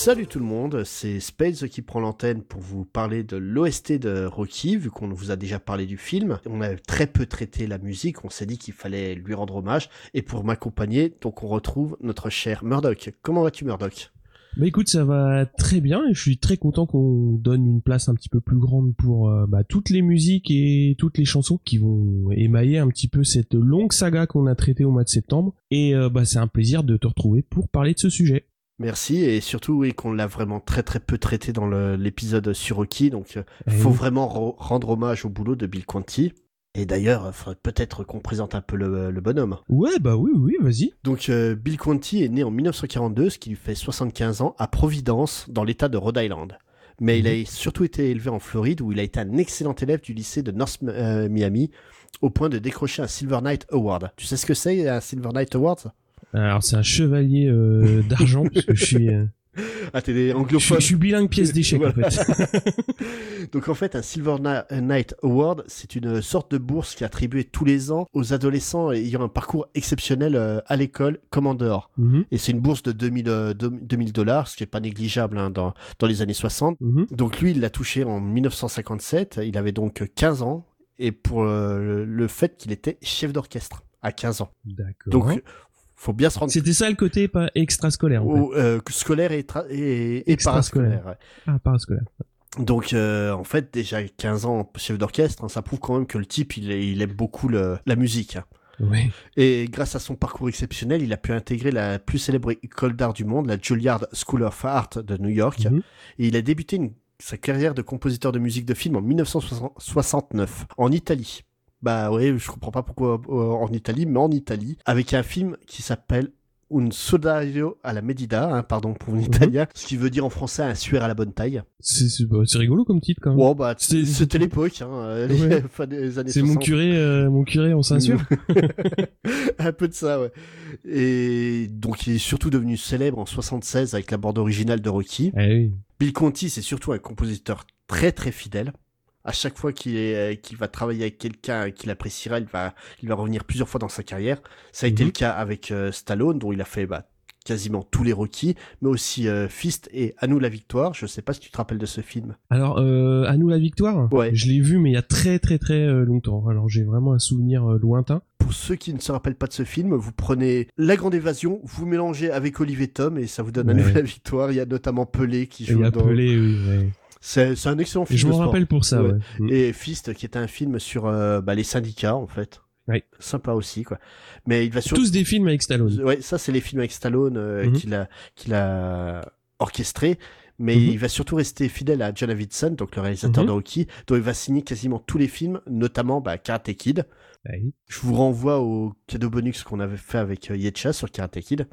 Salut tout le monde, c'est Spades qui prend l'antenne pour vous parler de l'OST de Rocky, vu qu'on vous a déjà parlé du film. On a très peu traité la musique, on s'est dit qu'il fallait lui rendre hommage, et pour m'accompagner, donc on retrouve notre cher Murdoch. Comment vas-tu Murdoch? Bah écoute, ça va très bien et je suis très content qu'on donne une place un petit peu plus grande pour euh, bah, toutes les musiques et toutes les chansons qui vont émailler un petit peu cette longue saga qu'on a traitée au mois de septembre. Et euh, bah, c'est un plaisir de te retrouver pour parler de ce sujet. Merci, et surtout oui, qu'on l'a vraiment très très peu traité dans l'épisode sur Rocky, donc euh, Eh faut vraiment rendre hommage au boulot de Bill Conti. Et d'ailleurs, euh, faudrait peut-être qu'on présente un peu le- le bonhomme. Ouais, bah oui, oui, vas-y. Donc euh, Bill Conti est né en 1942, ce qui lui fait 75 ans, à Providence, dans l'état de Rhode Island. Mais il a surtout été élevé en Floride, où il a été un excellent élève du lycée de North euh, Miami, au point de décrocher un Silver Knight Award. Tu sais ce que c'est, un Silver Knight Award Alors c'est un chevalier euh, d'argent parce que je suis, euh, Ah, t'es je, suis, anglophone. je suis bilingue pièce d'échec en fait. Donc en fait, un Silver Knight Award, c'est une sorte de bourse qui est attribuée tous les ans aux adolescents ayant un parcours exceptionnel euh, à l'école comme en dehors. Mhm, Et c'est une bourse de 2000 euh, 2000 dollars, ce qui est pas négligeable hein, dans, dans les années 60. mhm. Donc lui, il l'a touché en 1957, il avait donc 15 ans, et pour euh, le, le fait qu'il était chef d'orchestre à 15 ans. D'accord. Donc faut bien se rendre c'était ça le côté pas extrascolaire. En fait. euh, scolaire et, et, et parascolaire. ouais. Ah, parascolaire. Donc euh, en fait déjà 15 ans chef d'orchestre, hein, ça prouve quand même que le type il, il aime beaucoup le- la musique. hein. Ouais. Et grâce à son parcours exceptionnel, il a pu intégrer la plus célèbre école d'art du monde, la Juilliard School of Art de New York. Mhm. Et il a débuté une- sa carrière de compositeur de musique de film en 1969 en Italie. Bah ouais, je comprends pas pourquoi euh, en Italie, mais en Italie, avec un film qui s'appelle Un sodario alla medida, hein, pardon pour Mhm. l'italien, ce qui veut dire en français un suaire à la bonne taille. C'est bah, c'est rigolo comme titre quand même. Bah c'était l'époque, hein, euh, Ouais. les fin des années C'est mon 60. curé, euh, mon curé en ceinture. un peu de ça, ouais. Et donc il est surtout devenu célèbre en 76 avec la bande originale de Rocky. Eh oui. Bill Conti, c'est surtout un compositeur très très fidèle. À chaque fois qu'il est, euh, qu'il va travailler avec quelqu'un qu'il appréciera, il va, il va revenir plusieurs fois dans sa carrière. Ça a été Mhm. le cas avec euh, Stallone, dont il a fait bah, quasiment tous les Rocky, mais aussi euh, Fist et À nous la victoire. Je sais pas si tu te rappelles de ce film. Alors, euh, à nous la victoire. Ouais. Je l'ai vu, mais il y a très très très longtemps. Alors, j'ai vraiment un souvenir lointain. Pour ceux qui ne se rappellent pas de ce film, vous prenez La Grande Évasion, vous mélangez avec Olivier Tom et ça vous donne à Ouais. nous la victoire. Il y a notamment Pelé qui Il joue y a dans... Pelé, oui. ouais. C'est un excellent Et film je de m'en sport. rappelle pour ça. Ouais. Ouais. Mm. Et Fist, qui est un film sur euh, bah, les syndicats, en fait. Sympa aussi, quoi. Mais il va surtout... Tous des films avec Stallone. Ouais, ça, c'est les films avec Stallone euh, Mhm. qu'il a, qu'il a orchestré. Mais Mhm. il va surtout rester fidèle à John Davidson, donc le réalisateur Mhm. de Rocky, dont il va signer quasiment tous les films, notamment bah, Karate Kid. Ouais. Je vous renvoie au cadeau bonus qu'on avait fait avec euh, Yetcha sur Karate Kid.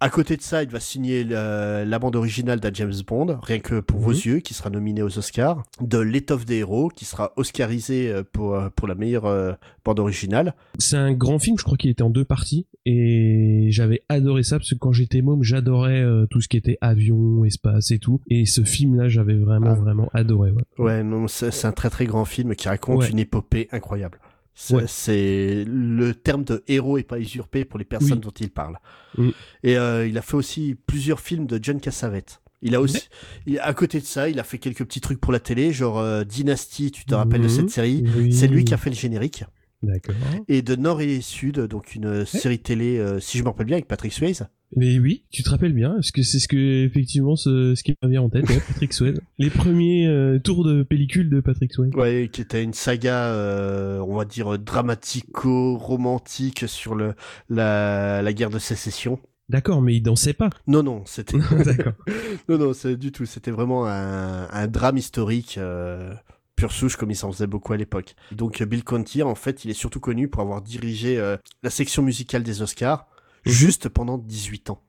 À côté de ça, il va signer la bande originale d'un James Bond, rien que pour vos Mhm. yeux, qui sera nominé aux Oscars. De L'étoffe des héros, qui sera oscarisé euh, pour, euh, pour la meilleure euh, bande originale. C'est un grand film, je crois qu'il était en deux parties. Et j'avais adoré ça, parce que quand j'étais môme, j'adorais euh, tout ce qui était avion, espace et tout. Et ce film-là, j'avais vraiment, Ah. vraiment adoré. Ouais. Ouais, non, c'est c'est un très très grand film qui raconte Ouais. une épopée incroyable. C'est Ouais. le terme de héros est pas usurpé pour les personnes Oui. dont il parle. Mm. Et euh, il a fait aussi plusieurs films de John Cassavetes. Il a aussi, il- à côté de ça, il a fait quelques petits trucs pour la télé, genre euh, Dynasty, tu te rappelles de cette série? Oui. C'est lui qui a fait le générique. D'accord. Et de Nord et Sud, donc une série télé, euh, si je me rappelle bien, avec Patrick Swayze. Mais oui, tu te rappelles bien, parce que c'est ce que effectivement ce, ce qui me vient en tête, ouais, Patrick Swayze. Les premiers euh, tours de pellicule de Patrick Swayze. Ouais, qui était une saga, euh, on va dire dramatico-romantique sur le la, la guerre de sécession. D'accord, mais il dansait pas. Non, non, c'était D'accord. non, non, c'est du tout. C'était vraiment un, un drame historique. Euh... Pure souche comme il s'en faisait beaucoup à l'époque. Donc Bill Conti, en fait, il est surtout connu pour avoir dirigé euh, la section musicale des Oscars Mhm. juste pendant 18 ans.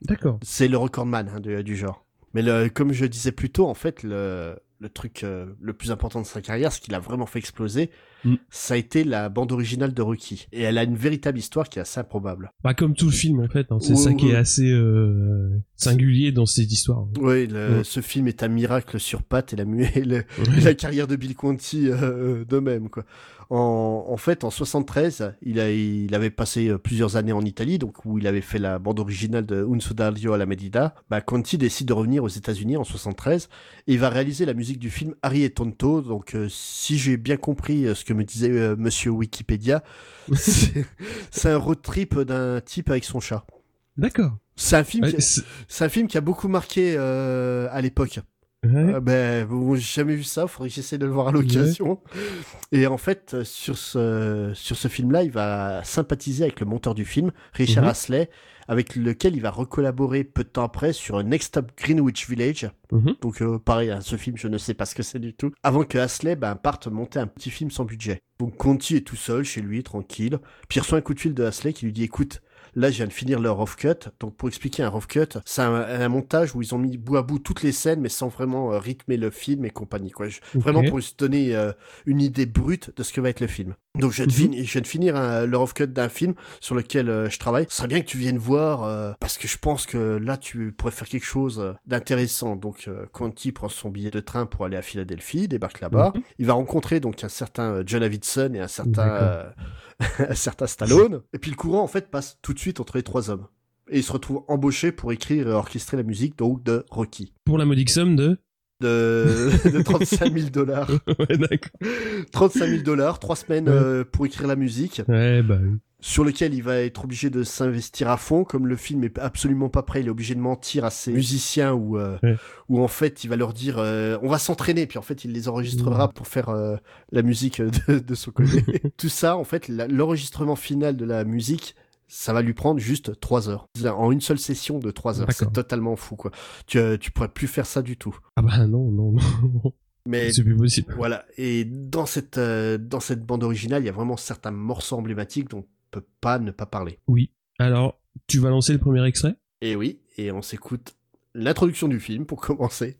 D'accord. C'est le recordman hein, du, du genre. Mais le, comme je disais plus tôt, en fait, le, le truc euh, le plus important de sa carrière, ce qu'il a vraiment fait exploser, Mm. ça a été la bande originale de Rocky. Et elle a une véritable histoire qui est assez improbable. Bah comme tout le film en fait, hein. c'est ça qui est assez euh, singulier dans cette histoire. Oui, Mm. ce film est un miracle sur pattes et la, carrière de Bill Conti euh, de même quoi. En, en fait, en 73, il, a, il avait passé euh, plusieurs années en Italie, donc où il avait fait la bande originale de Un Sudario alla Medida. Bah, Conti décide de revenir aux États-Unis en 73 et il va réaliser la musique du film Harry et Tonto. Donc, euh, si j'ai bien compris ce que me disait euh, Monsieur Wikipédia, c'est c'est un road trip d'un type avec son chat. D'accord. C'est un film, qui- c'est- c'est un film qui a beaucoup marqué euh, à l'époque. Ouais. Euh, ben, bon, j'ai jamais vu ça, faudrait que j'essaie de le voir à l'occasion. Et en fait, euh, sur ce, sur ce film-là, il va sympathiser avec le monteur du film, Richard Mhm. Astley, avec lequel il va recollaborer peu de temps après sur Next Stop Greenwich Village. Mhm. Donc, euh, pareil, hein, ce film, je ne sais pas ce que c'est du tout. Avant que Astley ben, parte monter un petit film sans budget. Donc, Conti est tout seul chez lui, tranquille. Puis il reçoit un coup de fil de Astley qui lui dit, écoute, Là, je viens de finir leur rough cut. Donc, pour expliquer un rough cut, c'est un, un montage où ils ont mis bout à bout toutes les scènes, mais sans vraiment euh, rythmer le film et compagnie. Quoi. Je- Ok. Vraiment pour se donner euh, une idée brute de ce que va être le film. Donc, je viens de, Mhm. fini- je viens de finir un- le rough cut d'un film sur lequel euh, je travaille. Ce serait bien que tu viennes voir, parce que je pense que là, tu pourrais faire quelque chose d'intéressant. Donc, Conti prend son billet de train pour aller à Philadelphie, débarque là-bas. Mhm. Il va rencontrer donc un certain John Davidson et un certain, certain Stallone. Et puis le courant en fait passe tout de suite entre les trois hommes. Et il se retrouve embauché pour écrire et orchestrer la musique donc de Rocky. Pour la modique somme de? De, de 35 000 dollars. ouais, d'accord. 35 000 dollars, trois semaines Ouais. euh, pour écrire la musique, Ouais, bah oui. Sur lequel il va être obligé de s'investir à fond. Comme le film est absolument pas prêt, il est obligé de mentir à ses musiciens ou euh, Ouais. en fait il va leur dire euh, on va s'entraîner, puis en fait il les enregistrera pour faire euh, la musique de, de son côté. Tout ça, en fait, l'enregistrement final de la musique, ça va lui prendre juste trois heures. En une seule session de trois heures. C'est totalement fou, quoi. Tu, euh, tu pourrais plus faire ça du tout. Ah bah non, non, non. Mais C'est plus possible. voilà. Et dans cette, euh, dans cette bande originale, il y a vraiment certains morceaux emblématiques dont on peut pas ne pas parler. Oui. Alors, tu vas lancer le premier extrait? Et oui, et on s'écoute l'introduction du film pour commencer.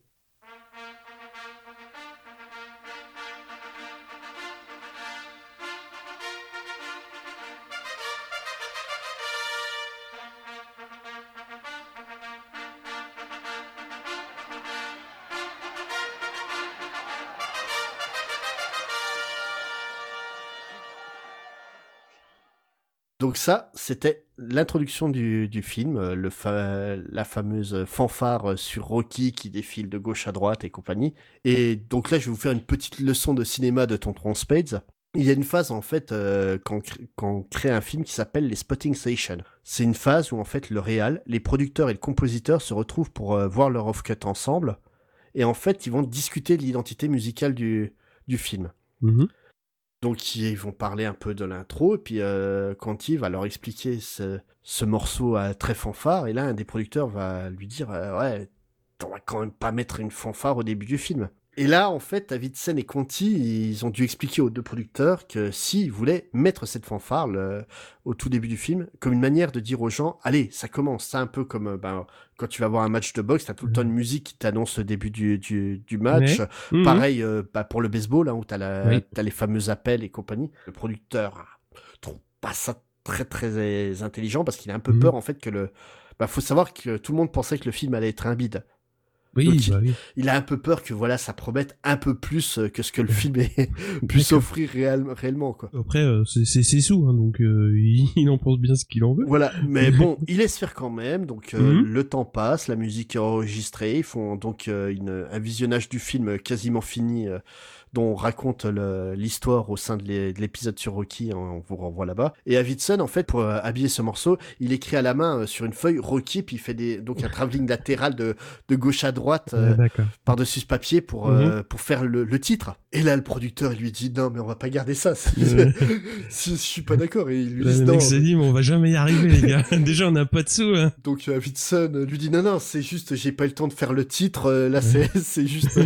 Donc ça, c'était l'introduction du, film, euh, la fameuse fanfare euh, sur Rocky qui défile de gauche à droite et compagnie. Et donc là, je vais vous faire une petite leçon de cinéma de Tonton Spades. Il y a une phase en fait euh, quand, quand on crée un film qui s'appelle les spotting stations. C'est une phase où en fait le réal, les producteurs et le compositeur se retrouvent pour euh, voir leur off-cut ensemble. Et en fait, ils vont discuter de l'identité musicale du, du film. Mhm. Donc ils vont parler un peu de l'intro et puis euh, Conti va leur expliquer ce, ce morceau à très fanfare et là un des producteurs va lui dire euh, ouais on va quand même pas mettre une fanfare au début du film. Et là en fait Davidson et Conti ils ont dû expliquer aux deux producteurs que s'ils voulaient mettre cette fanfare le- au tout début du film comme une manière de dire aux gens allez ça commence c'est un peu comme euh, ben, quand tu vas voir un match de boxe t'as tout le temps une musique qui t'annonce le début du, du, du match Mhm. Pareil euh, bah, pour le baseball, hein, où t'as la, Oui. t'as les fameux appels et compagnie. Le producteur ah, trouve pas ça très très intelligent parce qu'il a un peu Mhm. peur en fait que le. Bah, faut savoir que tout le monde pensait que le film allait être un bide. Oui, Donc, bah oui. Il a un peu peur que voilà, ça promette un peu plus euh, que ce que le film puisse offrir réel- réellement quoi. Après, euh, c'est c'est ses sous, hein, donc euh, il, il en pense bien ce qu'il en veut. Voilà, mais bon, il laisse faire quand même. Donc euh, Mhm. le temps passe, la musique est enregistrée. Ils font donc euh, une, un visionnage du film quasiment fini, dont on raconte le- l'histoire au sein de l'é- de l'épisode sur Rocky. hein, on vous renvoie là-bas. Et Davidson, en fait, pour euh, habiller ce morceau, il écrit à la main euh, sur une feuille Rocky, puis il fait des, donc un travelling latéral de, de gauche à droite. euh, Ouais, par-dessus ce papier pour, euh, pour faire le, le titre. Et là, le producteur, il lui dit, non, mais on va pas garder ça. Si, je suis pas d'accord. Et il lui Là, dit, le non. mec s'est dit, mais on va jamais y arriver, les gars. Déjà, on n'a pas de sous. Hein. Donc euh, Davidson lui dit non non c'est juste j'ai pas eu le temps de faire le titre euh, là c'est c'est juste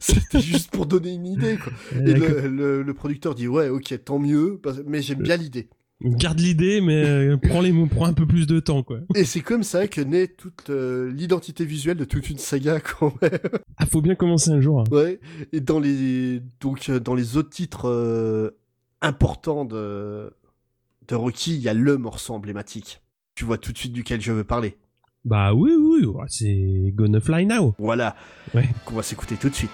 c'était juste pour donner une idée quoi. Ouais, Et le, le, le producteur dit ouais ok tant mieux mais j'aime bien l'idée. Garde l'idée, mais euh, prends les mots, prends un peu plus de temps, quoi. Et c'est comme ça que naît toute euh, l'identité visuelle de toute une saga quand même. Ah, faut bien commencer un jour. hein. Ouais. Et dans les donc euh, dans les autres titres euh, importants de de Rocky, il y a le morceau emblématique. Tu vois tout de suite duquel je veux parler. Bah oui, oui, oui, c'est Gonna Fly Now. Voilà. Ouais. Qu'on va s'écouter tout de suite.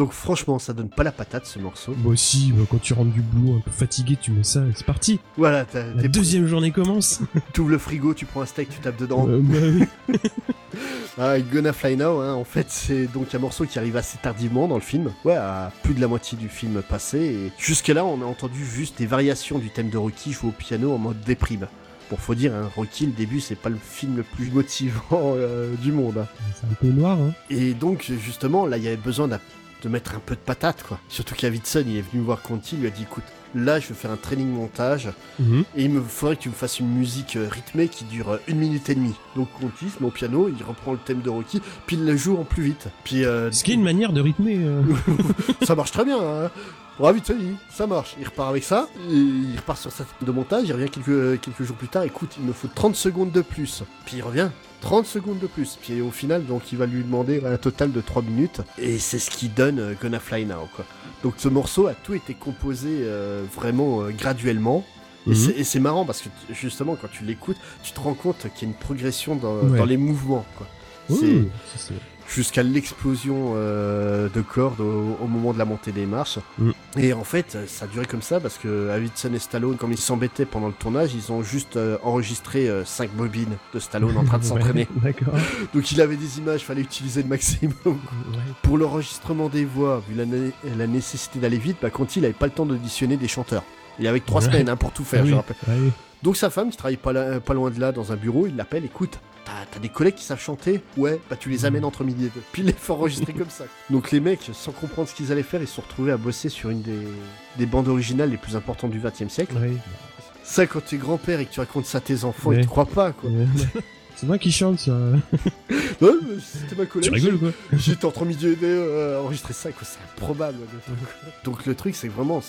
Donc franchement, ça donne pas la patate ce morceau. Moi aussi, bah, quand tu rentres du boulot un peu fatigué, tu mets ça et c'est parti. Voilà, t'as- La deuxième journée commence. t'ouvres le frigo, tu prends un steak, tu tapes dedans. Euh, bah. Ah, Gonna Fly Now, hein, en fait, c'est donc un morceau qui arrive assez tardivement dans le film. Ouais, à plus de la moitié du film passé. Et jusque-là, on a entendu juste des variations du thème de Rocky joué au piano en mode déprime. Bon, faut dire, hein, Rocky, le début, c'est pas le film le plus motivant euh, du monde. hein. C'est un peu noir, hein. Et donc, justement, là, il y avait besoin d'a- de mettre un peu de patate, quoi. Surtout qu'Avidson, il est venu voir Conti, il lui a dit, écoute, là, je vais faire un training montage, Mhm. et il me faudrait que tu me fasses une musique euh, rythmée qui dure euh, une minute et demie. Donc Conti se met au piano, il reprend le thème de Rocky, puis il le joue en plus vite. Puis euh, Ce qui est une manière de rythmer. euh. ça marche très bien. Hein. Bon, vite, il- ça marche. Il repart avec ça, il repart sur sa de montage, il revient quelques, quelques jours plus tard, écoute, il me faut 30 secondes de plus. Puis il revient. 30 secondes de plus. Puis au final, donc il va lui demander un total de 3 minutes. Et c'est ce qui donne euh, Gonna Fly Now, quoi. Donc ce morceau a tout été composé euh, vraiment euh, graduellement. Et Mhm. c'est- Et c'est marrant parce que justement, quand tu l'écoutes, tu te rends compte qu'il y a une progression dans, Ouais. dans les mouvements, quoi. C'est- jusqu'à l'explosion euh, de cordes au, au moment de la montée des marches. Mm. Et en fait, ça a duré comme ça parce que Davidson et Stallone, comme ils s'embêtaient pendant le tournage, ils ont juste euh, enregistré 5 bobines de Stallone en train de s'entraîner. Ouais. Donc il avait des images, fallait utiliser le maximum. Ouais. Pour l'enregistrement des voix, vu la, né- la nécessité d'aller vite, bah, Conti il avait pas le temps d'auditionner des chanteurs. Il avait que 3 Ouais. semaines hein, pour tout faire, Ah je oui, rappelle. ah oui. Donc sa femme, qui travaille pas, là- pas loin de là, dans un bureau, il l'appelle, écoute, t'as t'as des collègues qui savent chanter Ouais, bah tu les amènes entre midi et deux. Puis il les fait enregistrer comme ça. Donc les mecs, sans comprendre ce qu'ils allaient faire, ils se sont retrouvés à bosser sur une des, des bandes originales les plus importantes du XXe siècle. Ça, quand t'es grand-père et que tu racontes ça à tes enfants, Ouais. ils te croient pas, quoi. Ouais. C'est moi qui chante, ça. Ouais, mais c'était ma collègue. Tu rigoles ou quoi J'étais entre midi et deux euh, à enregistrer ça, quoi. C'est improbable. le. Donc le truc, c'est vraiment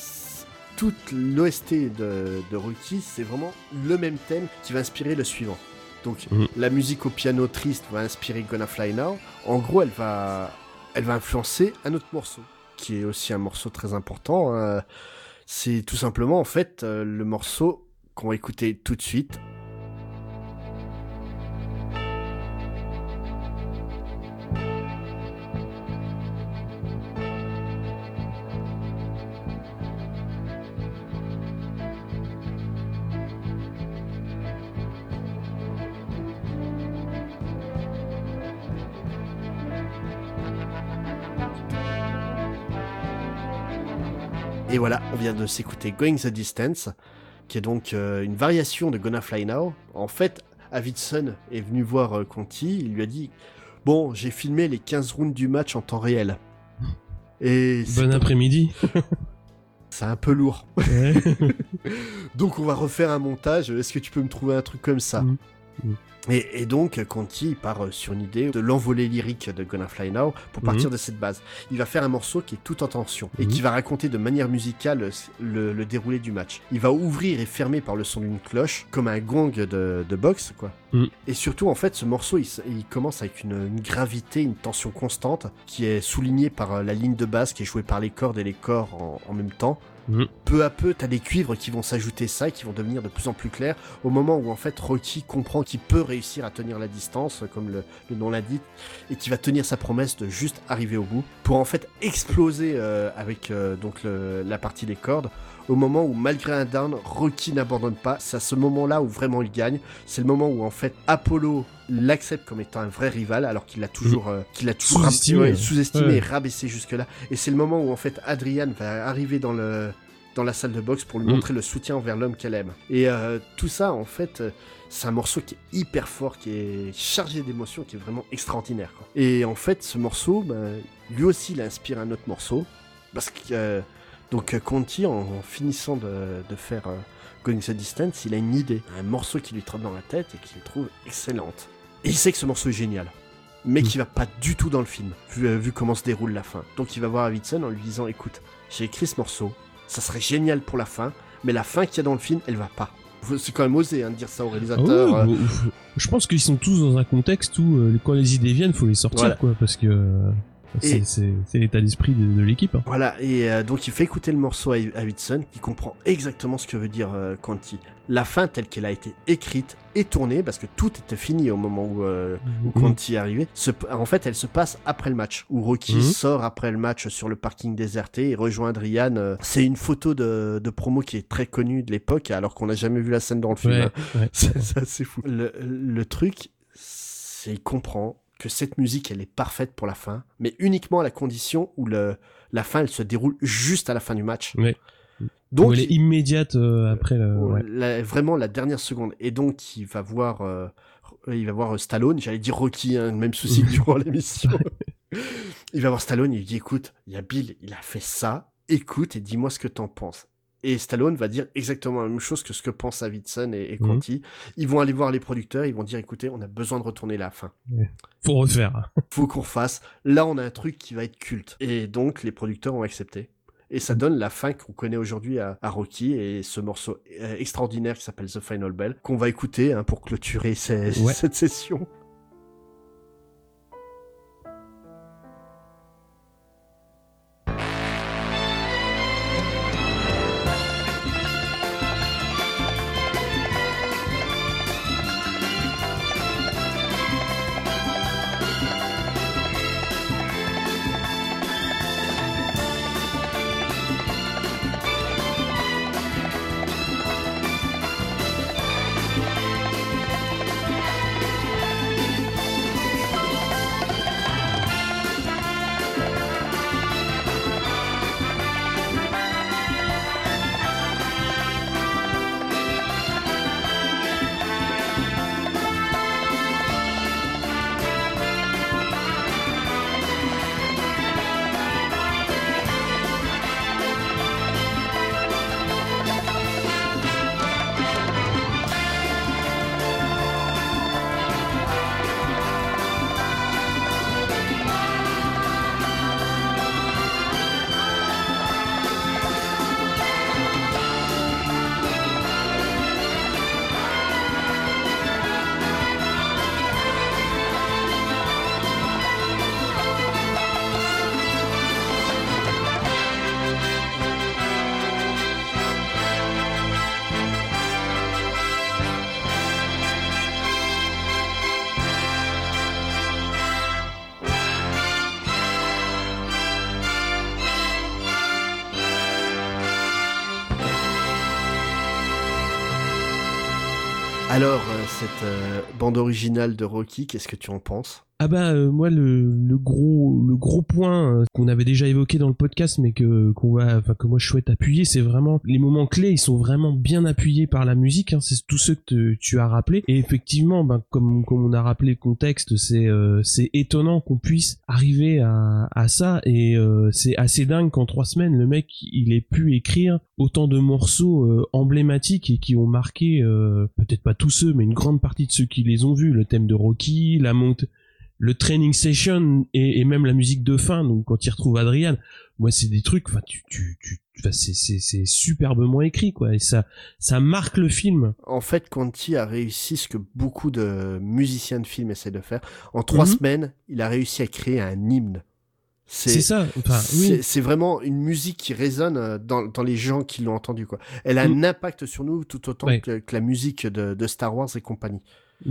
toute l'OST de, de Rocky, c'est vraiment le même thème qui va inspirer le suivant. Donc Mhm. la musique au piano triste va inspirer Gonna Fly Now. En gros, elle va, elle va influencer un autre morceau, qui est aussi un morceau très important. euh, c'est tout simplement en fait euh, le morceau qu'on va écouter tout de suite. Et voilà, on vient de s'écouter Going the Distance, qui est donc euh, une variation de Gonna Fly Now. En fait, Avidson est venu voir euh, Conti, il lui a dit Bon, j'ai filmé les 15 rounds du match en temps réel. Et Bon après-midi. c'est un peu lourd. Ouais. Donc on va refaire un montage, est-ce que tu peux me trouver un truc comme ça? Mhm. Et, et donc Conti part euh, sur une idée de l'envolée lyrique de Gonna Fly Now pour partir Mhm. de cette base. Il va faire un morceau qui est tout en tension et Mhm. qui va raconter de manière musicale euh, le, le déroulé du match. Il va ouvrir et fermer par le son d'une cloche, comme un gong de, de boxe quoi. Mhm. Et surtout en fait ce morceau il, commence avec une, une gravité, une tension constante qui est soulignée par euh, la ligne de basse qui est jouée par les cordes et les corps en- en même temps peu à peu, t'as des cuivres qui vont s'ajouter ça qui vont devenir de plus en plus clairs au moment où en fait Rocky comprend qu'il peut réussir à tenir la distance, comme le, le nom l'indique, et qui va tenir sa promesse de juste arriver au bout, pour en fait exploser euh, avec euh, donc la partie des cordes, au moment où malgré un down, Rocky n'abandonne pas. C'est à ce moment-là où vraiment il gagne. C'est le moment où en fait Apollo l'accepte comme étant un vrai rival, alors qu'il l'a toujours, euh, qu'il l'a toujours Sous-estimé, ouais. sous-estimé Ouais. et rabaissé jusque-là. Et c'est le moment où en fait Adrian va arriver dans le dans la salle de boxe pour lui Mm. montrer le soutien envers l'homme qu'elle aime. Et euh, tout ça, en fait, euh, c'est un morceau qui est hyper fort, qui est chargé d'émotions, qui est vraiment extraordinaire. quoi. Et en fait, ce morceau, ben, lui aussi, il inspire un autre morceau. Parce que, euh, donc, euh, Conti, en, en finissant de, de faire euh, Going the Distance, il a une idée, un morceau qui lui trotte dans la tête et qu'il trouve excellente. Et il sait que ce morceau est génial. Mais Mm. qui va pas du tout dans le film, vu, euh, vu comment se déroule la fin. Donc il va voir Davidson en lui disant Écoute, j'ai écrit ce morceau, ça serait génial pour la fin, mais la fin qu'il y a dans le film, elle va pas. C'est quand même osé hein, de dire ça au Ah réalisateur. ouais, euh, bon, je pense qu'ils sont tous dans un contexte où quand les idées viennent, faut les sortir Voilà. quoi, parce que c'est Et- c'est- c'est l'état d'esprit de, de l'équipe. hein. Voilà, et euh, donc il fait écouter le morceau à Davidson, qui comprend exactement ce que veut dire euh, Conti. La fin telle qu'elle a été écrite et tournée, parce que tout était fini au moment où, euh, où Mhm. Conti est arrivé. Se- en fait, elle se passe après le match, où Rocky Mhm. sort après le match sur le parking déserté et rejoint Adrian. euh, C'est une photo de, de promo qui est très connue de l'époque, alors qu'on n'a jamais vu la scène dans le film. Ouais, hein. ouais. C'est c'est fou. Le, le truc, c'est il comprend que cette musique, elle est parfaite pour la fin, mais uniquement à la condition où le, la fin, elle se déroule juste à la fin du match. Ouais. Donc, elle est immédiate euh, après le. Ouais. la- vraiment la dernière seconde. Et donc, il va voir, euh, il va voir euh, Stallone. J'allais dire Rocky, hein, même souci durant l'émission. il va voir Stallone. Il lui dit, écoute, il y a Bill, il a fait ça. Écoute et dis-moi ce que t'en penses. Et Stallone va dire exactement la même chose que ce que pensent Davidson et, et Mhm. Conti. Ils vont aller voir les producteurs. Ils vont dire, écoutez, on a besoin de retourner la fin. Faut refaire. Faut qu'on fasse. Là, on a un truc qui va être culte. Et donc, les producteurs ont accepté. Et ça donne la fin qu'on connaît aujourd'hui à, à Rocky et ce morceau euh, extraordinaire qui s'appelle The Final Bell, qu'on va écouter hein, pour clôturer ces- Ouais. cette session. Alors, euh, cette euh, bande originale de Rocky, qu'est-ce que tu en penses? Ah bah euh, moi le, gros le gros point euh, qu'on avait déjà évoqué dans le podcast mais que qu'on va enfin que moi je souhaite appuyer c'est vraiment les moments clés ils sont vraiment bien appuyés par la musique hein, c'est tous ceux que tu as rappelé et effectivement ben comme comme on a rappelé le contexte c'est euh, c'est étonnant qu'on puisse arriver à à ça. Et c'est assez dingue qu'en trois semaines le mec il ait pu écrire autant de morceaux emblématiques et qui ont marqué peut-être pas tous ceux mais une grande partie de ceux qui les ont vus. Le thème de Rocky la monte le training session et, et même la musique de fin donc quand il retrouve Adrian moi c'est des trucs enfin tu tu tu c'est c'est c'est superbement écrit quoi et ça ça marque le film En fait, Conti a réussi ce que beaucoup de musiciens de film essaient de faire. En trois Mhm. semaines, il a réussi à créer un hymne. c'est ça enfin c'est oui c'est vraiment une musique qui résonne euh, dans, dans les gens qui l'ont entendu quoi. Elle a Mm. un impact sur nous tout autant Ouais. que, que la musique de, de Star Wars et compagnie.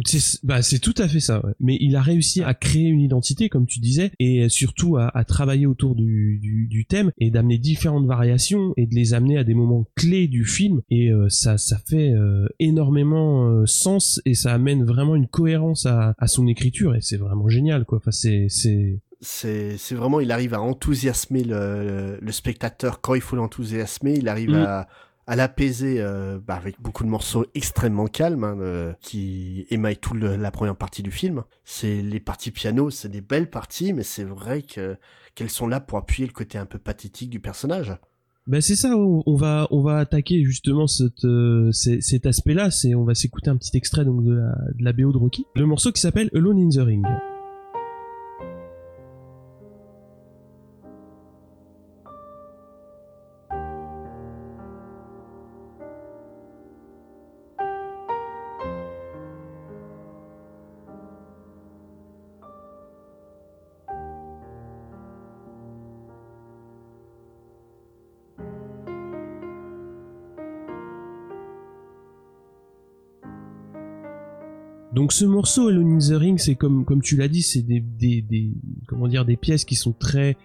C'est bah, c'est tout à fait ça. Ouais. Mais il a réussi à créer une identité, comme tu disais, et surtout à, à travailler autour du, du, du thème et d'amener différentes variations et de les amener à des moments clés du film. Et euh, ça, ça fait euh, énormément euh, sens et ça amène vraiment une cohérence à, à son écriture. Et c'est vraiment génial, quoi. Enfin, c'est c'est c'est c'est vraiment il arrive à enthousiasmer le, le spectateur quand il faut l'enthousiasmer il arrive Mm. à à l'apaiser euh, bah, avec beaucoup de morceaux extrêmement calmes hein, euh, qui émaillent toute la première partie du film. C'est les parties piano, c'est des belles parties, mais c'est vrai que qu'elles sont là pour appuyer le côté un peu pathétique du personnage. Ben c'est ça, on va on va attaquer justement euh, cet aspect-là. C'est on va s'écouter un petit extrait donc de la, de la BO de Rocky, le morceau qui s'appelle Alone in the Ring. Donc ce morceau Alone in the Ring, c'est comme comme tu l'as dit, c'est des, des des comment dire des pièces qui sont très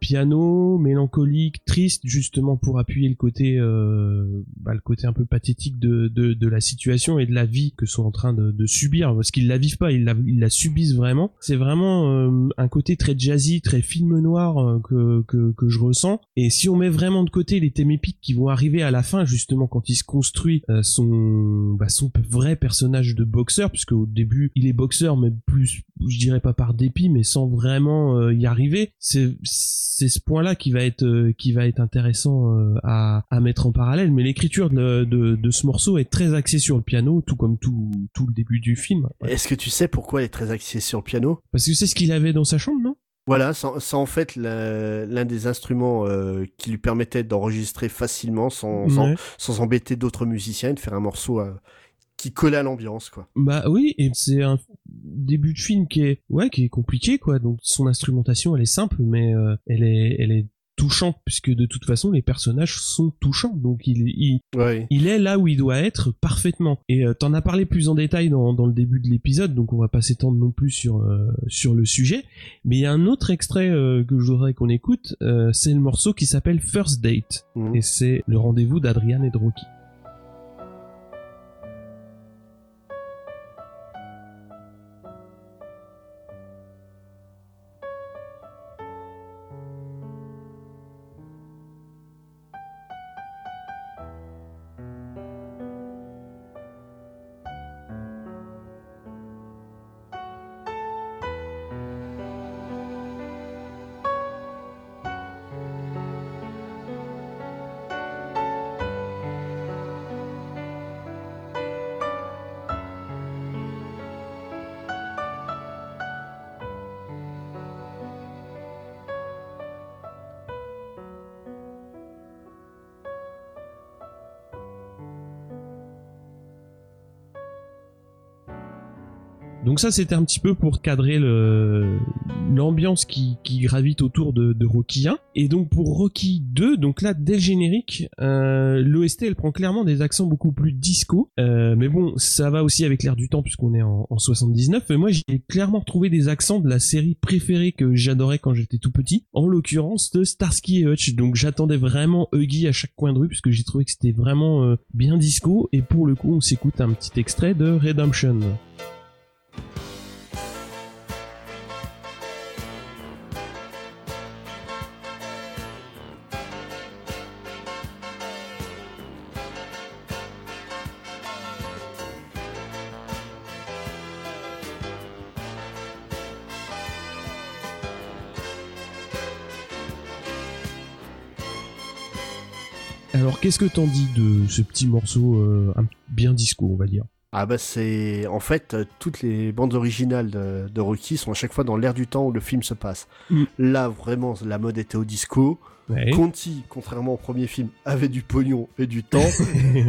piano, mélancolique, triste, justement pour appuyer le côté euh, bah, le côté un peu pathétique de, de de la situation et de la vie que sont en train de, de subir, parce qu'ils la vivent pas, ils la ils la subissent vraiment. C'est vraiment euh, un côté très jazzy, très film noir euh, que, que que je ressens. Et si on met vraiment de côté les thèmes épiques qui vont arriver à la fin, justement quand il se construit euh, son bah, son vrai personnage de boxeur, puisque au début il est boxeur, mais plus je dirais pas par dépit, mais sans vraiment euh, y arriver. C'est c'est ce point-là qui va être euh, qui va être intéressant euh, à, à mettre en parallèle. Mais l'écriture de, de, de ce morceau est très axée sur le piano, tout comme tout tout le début du film. Est-ce que tu sais pourquoi elle est très axée sur le piano? Parce que c'est ce qu'il avait dans sa chambre, non? Voilà, c'est en fait l'un des instruments euh, qui lui permettait d'enregistrer facilement sans, sans, Ouais. sans embêter d'autres musiciens et de faire un morceau euh, qui collait à l'ambiance, quoi. Bah oui, et c'est un début de film qui est ouais qui est compliqué quoi. Donc son instrumentation elle est simple, mais euh, elle est elle est touchante puisque de toute façon les personnages sont touchants. Donc il il Ouais. il est là où il doit être parfaitement. Et euh, t'en as parlé plus en détail dans, dans le début de l'épisode, donc on va pas s'étendre non plus sur euh, sur le sujet. Mais il y a un autre extrait euh, que je voudrais qu'on écoute, c'est le morceau qui s'appelle First Date, Mhm. et c'est le rendez-vous d'Adrian et de Rocky. Ça c'était un petit peu pour cadrer l'ambiance qui, gravite autour de, de Rocky 1 et donc pour Rocky 2 donc là dès le générique euh, l'OST elle prend clairement des accents beaucoup plus disco. Euh, mais bon ça va aussi avec l'air du temps puisqu'on est en, en 79 mais moi j'ai clairement retrouvé des accents de la série préférée que j'adorais quand j'étais tout petit. En l'occurrence de Starsky et Hutch. Donc j'attendais vraiment Huggy à chaque coin de rue puisque j'ai trouvé que c'était vraiment euh, bien disco. Et pour le coup on s'écoute un petit extrait de Redemption Alors, qu'est-ce que t'en dis de ce petit morceau euh, bien disco, on va dire? Ah bah c'est en fait euh, toutes les bandes originales de, de Rocky sont à chaque fois dans l'air du temps où le film se passe. Mm. Là vraiment la mode était au disco. Ouais. Conti, contrairement au premier film, avait du pognon et du temps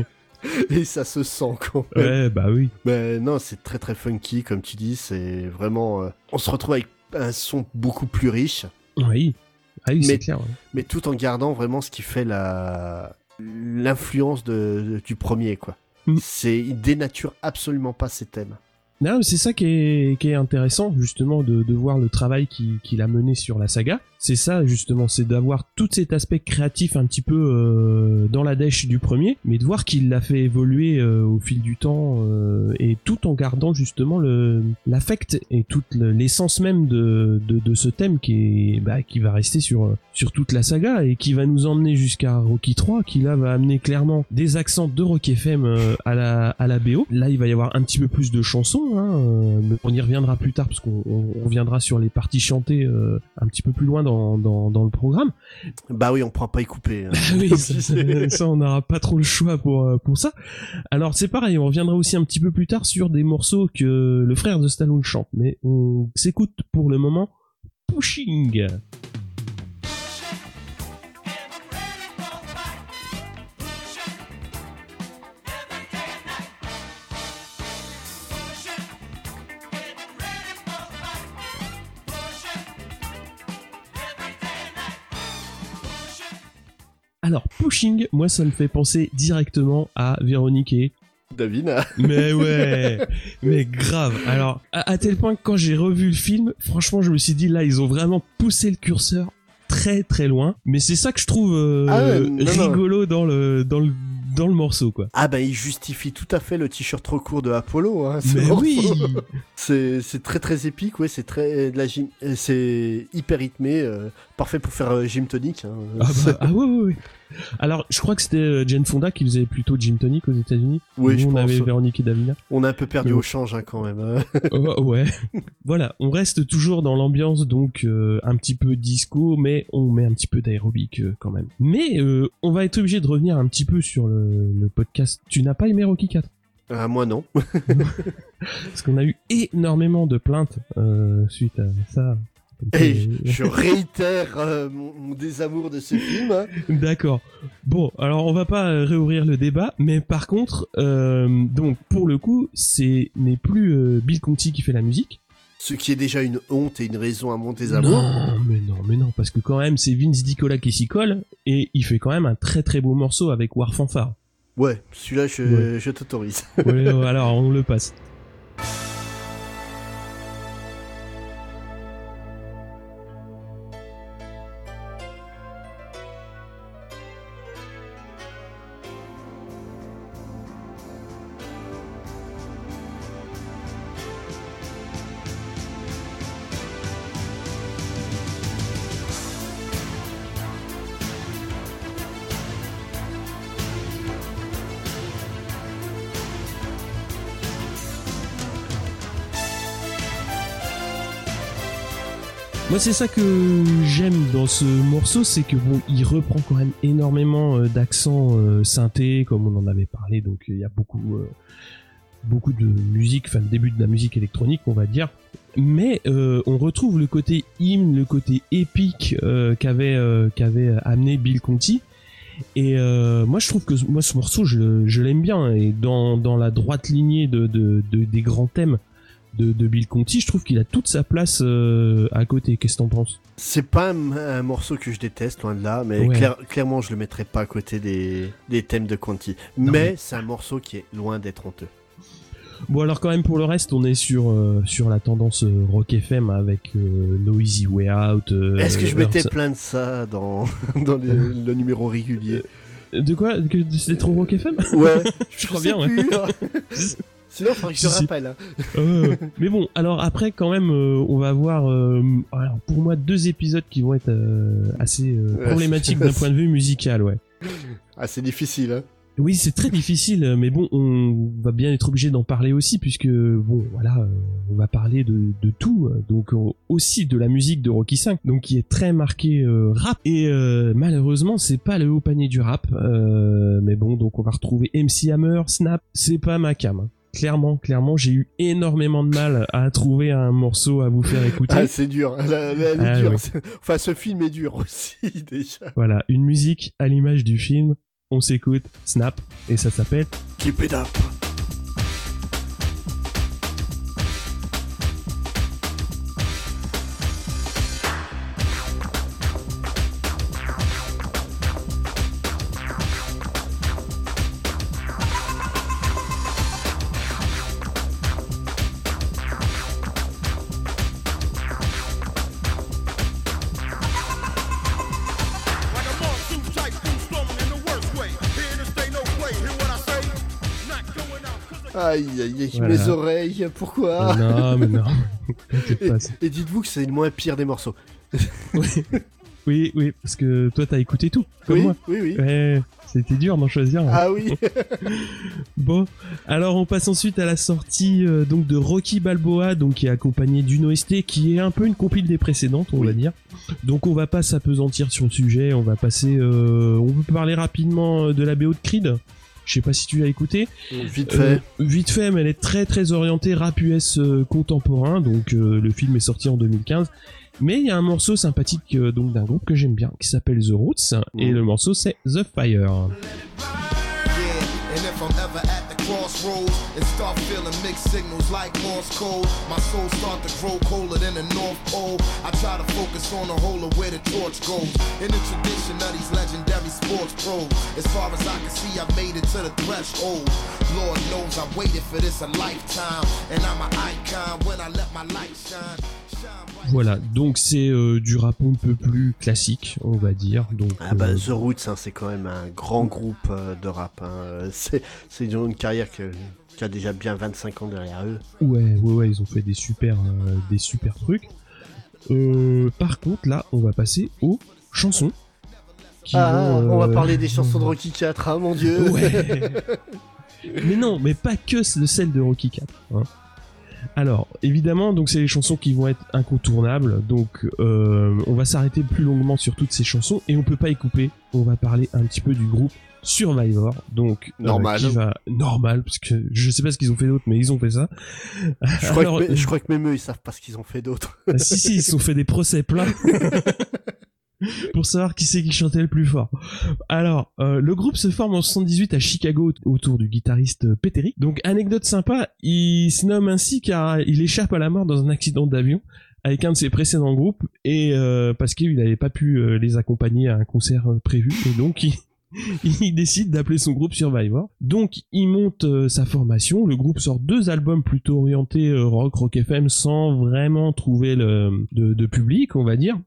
et ça se sent quand même. ouais, bah oui. Mais non, c'est très très funky comme tu dis, c'est vraiment euh, on se retrouve avec un son beaucoup plus riche Oui. Ah oui, Mais- c'est clair. ouais. mais tout en gardant vraiment ce qui fait la l'influence du premier quoi. Mm. C'est il dénature absolument pas ses thèmes. Non, c'est ça qui est, qui est intéressant justement de, de voir le travail qu'il qu'il a mené sur la saga. C'est ça justement, c'est d'avoir tout cet aspect créatif un petit peu euh, dans la dèche du premier, mais de voir qu'il l'a fait évoluer euh, au fil du temps euh, et tout en gardant justement le l'affect et toute le- l'essence même de, de, de ce thème qui est bah, qui va rester sur sur toute la saga et qui va nous emmener jusqu'à Rocky 3 qui là va amener clairement des accents de Rock FM euh, à la à la BO. Là, il va y avoir un petit peu plus de chansons hein, euh, mais on y reviendra plus tard parce qu'on on- on reviendra sur les parties chantées euh, un petit peu plus loin dans dans, dans le programme. Bah oui, on prend pas y couper. hein. oui, ça, ça- ça, on n'aura pas trop le choix pour euh, pour ça. Alors c'est pareil, on reviendra aussi un petit peu plus tard sur des morceaux que le frère de Stallone chante, mais on s'écoute pour le moment Pushing. Alors Pushing, moi ça me fait penser directement à Véronique et David. mais ouais, mais grave. Alors, à, à tel point que quand j'ai revu le film, franchement, je me suis dit là, ils ont vraiment poussé le curseur très très loin. Mais c'est ça que je trouve euh, Ah ouais, non, non. rigolo dans le dans le dans le morceau quoi. Ah bah il justifie tout à fait le t-shirt trop court de Apollo. Hein, ce Mais morceau. oui. C'est c'est très très épique, ouais, c'est très de la gym, euh, c'est hyper rythmé, euh, parfait pour faire euh, gym tonic. Hein. Ah, bah, ah ouais, ouais, ouais. Alors, je crois que c'était euh, Jane Fonda qui faisait plutôt Jim Tonic aux États-Unis. Oui, Nous, je on pense. avait Véronique et Davina. On a un peu perdu Mais au change hein, quand même. hein. Oh, ouais. voilà, on reste toujours dans l'ambiance donc euh, un petit peu disco, mais on met un petit peu d'aérobic euh, quand même. Mais euh, on va être obligé de revenir un petit peu sur le, le podcast. Tu n'as pas aimé Rocky 4 Ah, moi non. Parce qu'on a eu énormément de plaintes euh, suite à ça. Et je réitère euh, mon, mon désamour de ce film. hein. D'accord. Bon, alors on va pas euh, réouvrir le débat, mais par contre, euh, donc pour le coup, c'est n'est plus euh, Bill Conti qui fait la musique. Ce qui est déjà une honte et une raison à mon désamour. Non, mais non, mais non, parce que quand même, c'est Vince Dicola qui s'y colle et il fait quand même un très très beau morceau avec War Fanfare. Ouais, celui-là je, Ouais. je t'autorise. Ouais, alors on le passe. C'est ça que j'aime dans ce morceau, c'est que bon, il reprend quand même énormément euh, d'accents euh, synthé, comme on en avait parlé. Donc, il y a beaucoup, euh, beaucoup de musique, enfin, le début de la musique électronique, on va dire. Mais on retrouve le côté hymne, le côté épique qu'avait qu'avait amené Bill Conti. Et moi, je trouve que moi, ce morceau, je, je l'aime bien. Et dans, dans la droite lignée de, de- des grands thèmes de, de Bill Conti, je trouve qu'il a toute sa place euh, à côté. Qu'est-ce que t'en penses? C'est pas un, un morceau que je déteste, loin de là, mais Ouais. clair- clairement je le mettrais pas à côté des, des thèmes de Conti. Mais mais- c'est un morceau qui est loin d'être honteux. Bon, alors quand même, pour le reste, on est sur, euh, sur la tendance euh, rock FM avec euh, No Easy Way Out. Est-ce que je Earth- plaint de ça dans, dans le, le numéro régulier? De quoi? Que c'était trop rock FM Ouais, Je crois bien, ouais. Sinon, il faudrait que je te rappelle. hein. Euh, mais bon, alors après, quand même, euh, on va avoir, euh, alors pour moi, deux épisodes qui vont être euh, assez euh, problématiques d'un point de vue musical, ouais. Ah, c'est difficile. Hein. Oui, c'est très difficile, mais bon, on va bien être obligé d'en parler aussi, puisque bon, voilà, euh, on va parler de, de tout, donc aussi de la musique de Rocky 5, donc qui est très marqué euh, rap. Et euh, malheureusement, c'est pas le haut panier du rap, euh, mais bon, donc on va retrouver MC Hammer, Snap, c'est pas ma cam. hein. Clairement, clairement, j'ai eu énormément de mal à trouver un morceau à vous faire écouter. Ah, c'est dur. Est Ah, dure. oui. C'est- Enfin, ce film est dur aussi, déjà. Voilà, une musique à l'image du film. On s'écoute, Snap, et ça s'appelle Keep it up. Aïe, aïe, aïe, Voilà. mes oreilles, pourquoi Non, mais non. Et, dites-vous que c'est le moins pire des morceaux. Oui, oui, oui, parce que toi, t'as écouté tout, comme oui, moi. oui, oui. Ouais, c'était dur d'en choisir. hein. Ah oui. Bon, alors on passe ensuite à la sortie euh, donc de Rocky Balboa, donc qui est accompagné d'une OST qui est un peu une compile des précédentes, on Oui. va dire. Donc on va pas s'apesantir sur le sujet, on va passer, euh, on peut parler rapidement euh, de la BO de Creed. Je sais pas si tu l'as écouté. Vite Euh, fait. vite fait, mais elle est très très orientée rap US euh, contemporain, donc euh, le film est sorti en 2015. Mais il y a un morceau sympathique euh, donc d'un groupe que j'aime bien qui s'appelle The Roots et Mm. le morceau c'est The Fire. Yeah, and start feeling mixed signals like Morse code, my soul start to grow colder than the North Pole. I try to focus on the whole of where the torch goes. In the tradition of these legendary sports pros, as far as I can see, I've made it to the threshold. Lord knows I waited for this a lifetime, and I'm an icon when I let my light shine. Shine bright. Voilà, donc c'est euh, du rap un peu plus classique, on va dire. Donc Ah bah euh, The Roots, hein, c'est quand même un grand groupe euh, de rap. hein. C'est une carrière que- qui a déjà bien 25 ans derrière eux. ouais, ouais, ouais, ils ont fait des super, euh, des super trucs. Euh, par contre, là, on va passer aux chansons. qui Ah, vont, on va euh, parler des chansons de Rocky 4, ah mon dieu. Ouais. mais non, mais pas que de celles de Rocky 4. hein. Alors, évidemment, donc c'est les chansons qui vont être incontournables. Donc, euh, on va s'arrêter plus longuement sur toutes ces chansons et on peut pas y couper. On va parler un petit peu du groupe Survivor. Donc, euh, Normal. qui va normal parce que je sais pas ce qu'ils ont fait d'autre, mais ils ont fait ça. Je crois, Alors, que, je crois que même eux, ils savent pas ce qu'ils ont fait d'autre. ah, si, si, ils se sont fait des procès pleins. pour savoir qui c'est qui chantait le plus fort. Alors, euh, le groupe se forme en 78 à Chicago autour du guitariste euh, Peterick. Donc, anecdote sympa, il se nomme ainsi car il échappe à la mort dans un accident d'avion avec un de ses précédents groupes et euh, parce qu'il n'avait pas pu euh, les accompagner à un concert euh, prévu et donc il, il décide d'appeler son groupe Survivor. Donc il monte euh, sa formation, le groupe sort deux albums plutôt orientés euh, rock, rock FM sans vraiment trouver le, de, de public, on va dire.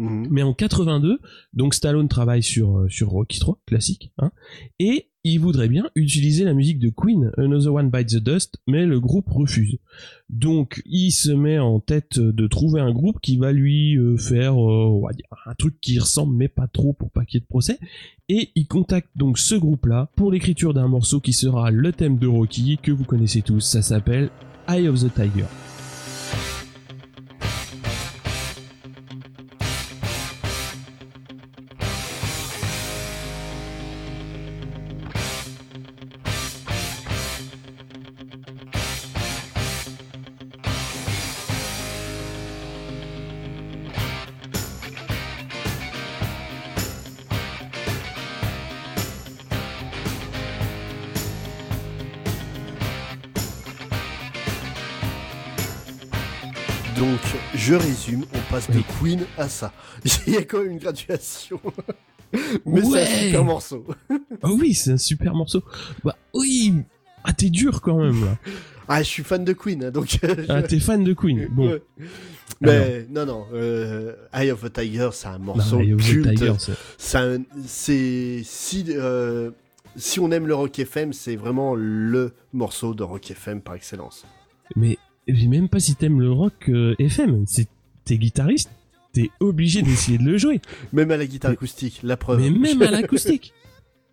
Mhm. Mais en 82, donc Stallone travaille sur euh, sur Rocky 3 classique, hein, et il voudrait bien utiliser la musique de Queen, Another One Bites the Dust, mais le groupe refuse. Donc il se met en tête de trouver un groupe qui va lui euh, faire, euh, un truc qui ressemble mais pas trop pour pas qu'il y ait de procès. Et il contacte donc ce groupe-là pour l'écriture d'un morceau qui sera le thème de Rocky que vous connaissez tous. Ça s'appelle Eye of the Tiger. Donc, je résume, on passe de. Queen à ça. Il y a quand même une graduation. Mais c'est un super morceau. Oh oui, c'est un super morceau. Bah oui, ah t'es dur quand même là. Ah, je suis fan de Queen, hein, donc... euh, Ah, je- t'es fan de Queen. Bon, Ouais. Mais non, non, euh, Eye of the Tiger, c'est un morceau culte. C'est si euh, si on aime le rock FM, c'est vraiment le morceau de rock FM par excellence. mais, mais même pas si t'aimes le rock euh, FM, c'est t'es guitariste, t'es obligé d'essayer de le jouer. Même à la guitare acoustique, la preuve. Mais même à l'acoustique,